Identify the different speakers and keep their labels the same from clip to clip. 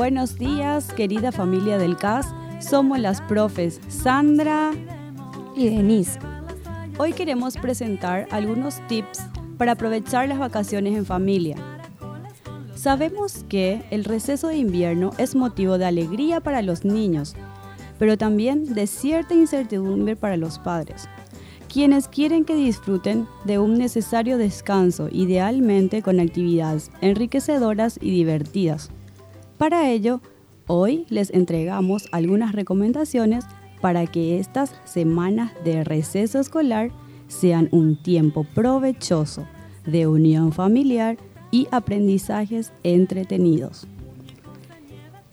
Speaker 1: Buenos días, querida familia del CAS. Somos las profes Sandra
Speaker 2: y Denise.
Speaker 1: Hoy queremos presentar algunos tips para aprovechar las vacaciones en familia. Sabemos que el receso de invierno es motivo de alegría para los niños, pero también de cierta incertidumbre para los padres, quienes quieren que disfruten de un necesario descanso, idealmente con actividades enriquecedoras y divertidas. Para ello, hoy les entregamos algunas recomendaciones para que estas semanas de receso escolar sean un tiempo provechoso de unión familiar y aprendizajes entretenidos.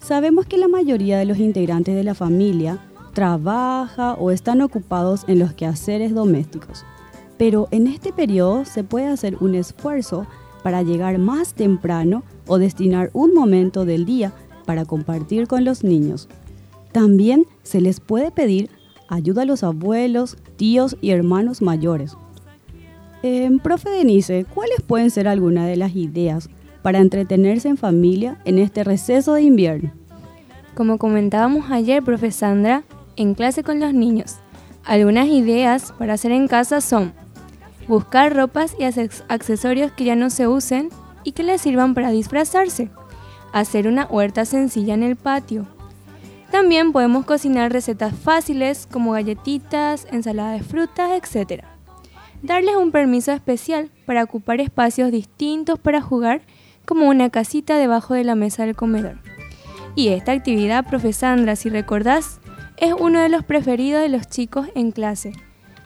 Speaker 1: Sabemos que la mayoría de los integrantes de la familia trabaja o están ocupados en los quehaceres domésticos, pero en este periodo se puede hacer un esfuerzo para llegar más temprano o destinar un momento del día para compartir con los niños. También se les puede pedir ayuda a los abuelos, tíos y hermanos mayores. Eh, profe Denise, ¿cuáles pueden ser algunas de las ideas para entretenerse en familia en este receso de invierno?
Speaker 2: Como comentábamos ayer, profe Sandra, en clase con los niños, algunas ideas para hacer en casa son buscar ropas y accesorios que ya no se usen y que les sirvan para disfrazarse, hacer una huerta sencilla en el patio. También podemos cocinar recetas fáciles como galletitas, ensalada de frutas, etc. Darles un permiso especial para ocupar espacios distintos para jugar como una casita debajo de la mesa del comedor. Y esta actividad, profe Sandra, si recordás, es uno de los preferidos de los chicos en clase.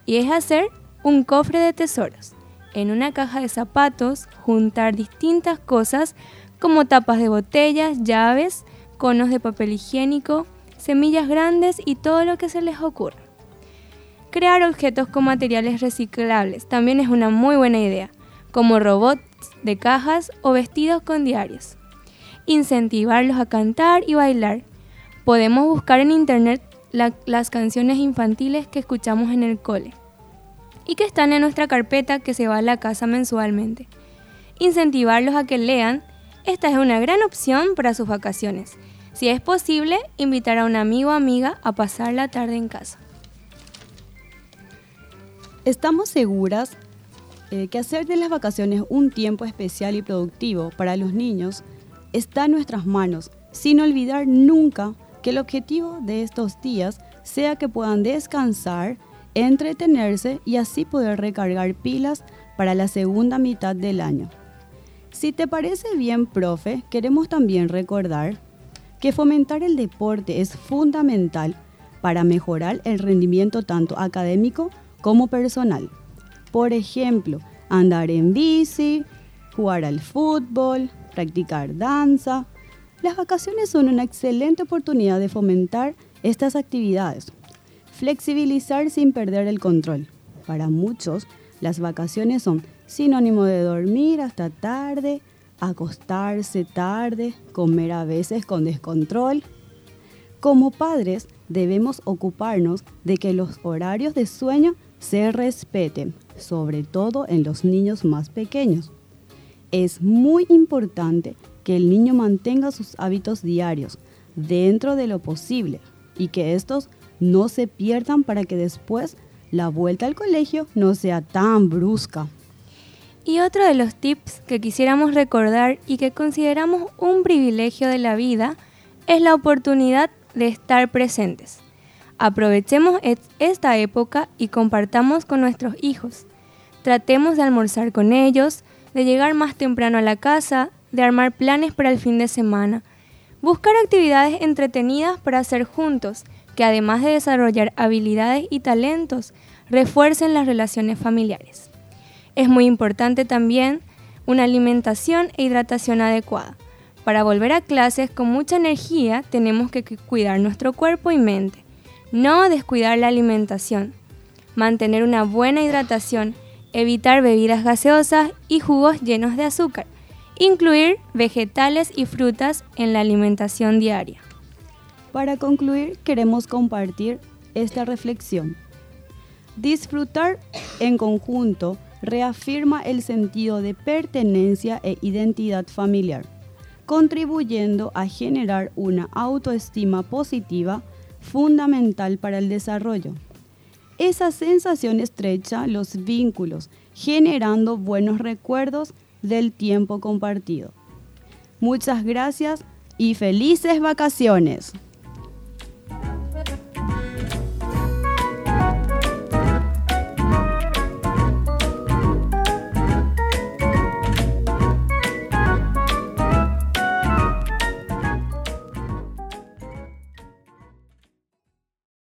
Speaker 2: Y es hacer un cofre de tesoros. En una caja de zapatos, juntar distintas cosas como tapas de botellas, llaves, conos de papel higiénico, semillas grandes y todo lo que se les ocurra. Crear objetos con materiales reciclables también es una muy buena idea, como robots de cajas o vestidos con diarios. Incentivarlos a cantar y bailar. Podemos buscar en internet las canciones infantiles que escuchamos en el cole y que están en nuestra carpeta que se va a la casa mensualmente. Incentivarlos a que lean, esta es una gran opción para sus vacaciones. Si es posible, invitar a un amigo o amiga a pasar la tarde en casa.
Speaker 1: Estamos seguras eh, que hacer de las vacaciones un tiempo especial y productivo para los niños está en nuestras manos, sin olvidar nunca que el objetivo de estos días sea que puedan descansar entretenerse y así poder recargar pilas para la segunda mitad del año. Si te parece bien, profe, queremos también recordar que fomentar el deporte es fundamental para mejorar el rendimiento tanto académico como personal. Por ejemplo, andar en bici, jugar al fútbol, practicar danza. Las vacaciones son una excelente oportunidad de fomentar estas actividades Flexibilizar sin perder el control. Para muchos, las vacaciones son sinónimo de dormir hasta tarde, acostarse tarde, comer a veces con descontrol. Como padres, debemos ocuparnos de que los horarios de sueño se respeten, sobre todo en los niños más pequeños. Es muy importante que el niño mantenga sus hábitos diarios dentro de lo posible y que estos no se pierdan para que después la vuelta al colegio no sea tan brusca.
Speaker 2: Y otro de los tips que quisiéramos recordar y que consideramos un privilegio de la vida es la oportunidad de estar presentes. Aprovechemos esta época y compartamos con nuestros hijos. Tratemos de almorzar con ellos, de llegar más temprano a la casa, de armar planes para el fin de semana, buscar actividades entretenidas para hacer juntos que además de desarrollar habilidades y talentos, refuercen las relaciones familiares. Es muy importante también una alimentación e hidratación adecuada. Para volver a clases con mucha energía tenemos que cuidar nuestro cuerpo y mente, no descuidar la alimentación, mantener una buena hidratación, evitar bebidas gaseosas y jugos llenos de azúcar, incluir vegetales y frutas en la alimentación diaria.
Speaker 1: Para concluir, queremos compartir esta reflexión. Disfrutar en conjunto reafirma el sentido de pertenencia e identidad familiar. contribuyendo a generar una autoestima positiva fundamental para el desarrollo. Esa sensación estrecha los vínculos, generando buenos recuerdos del tiempo compartido. Muchas gracias y felices vacaciones.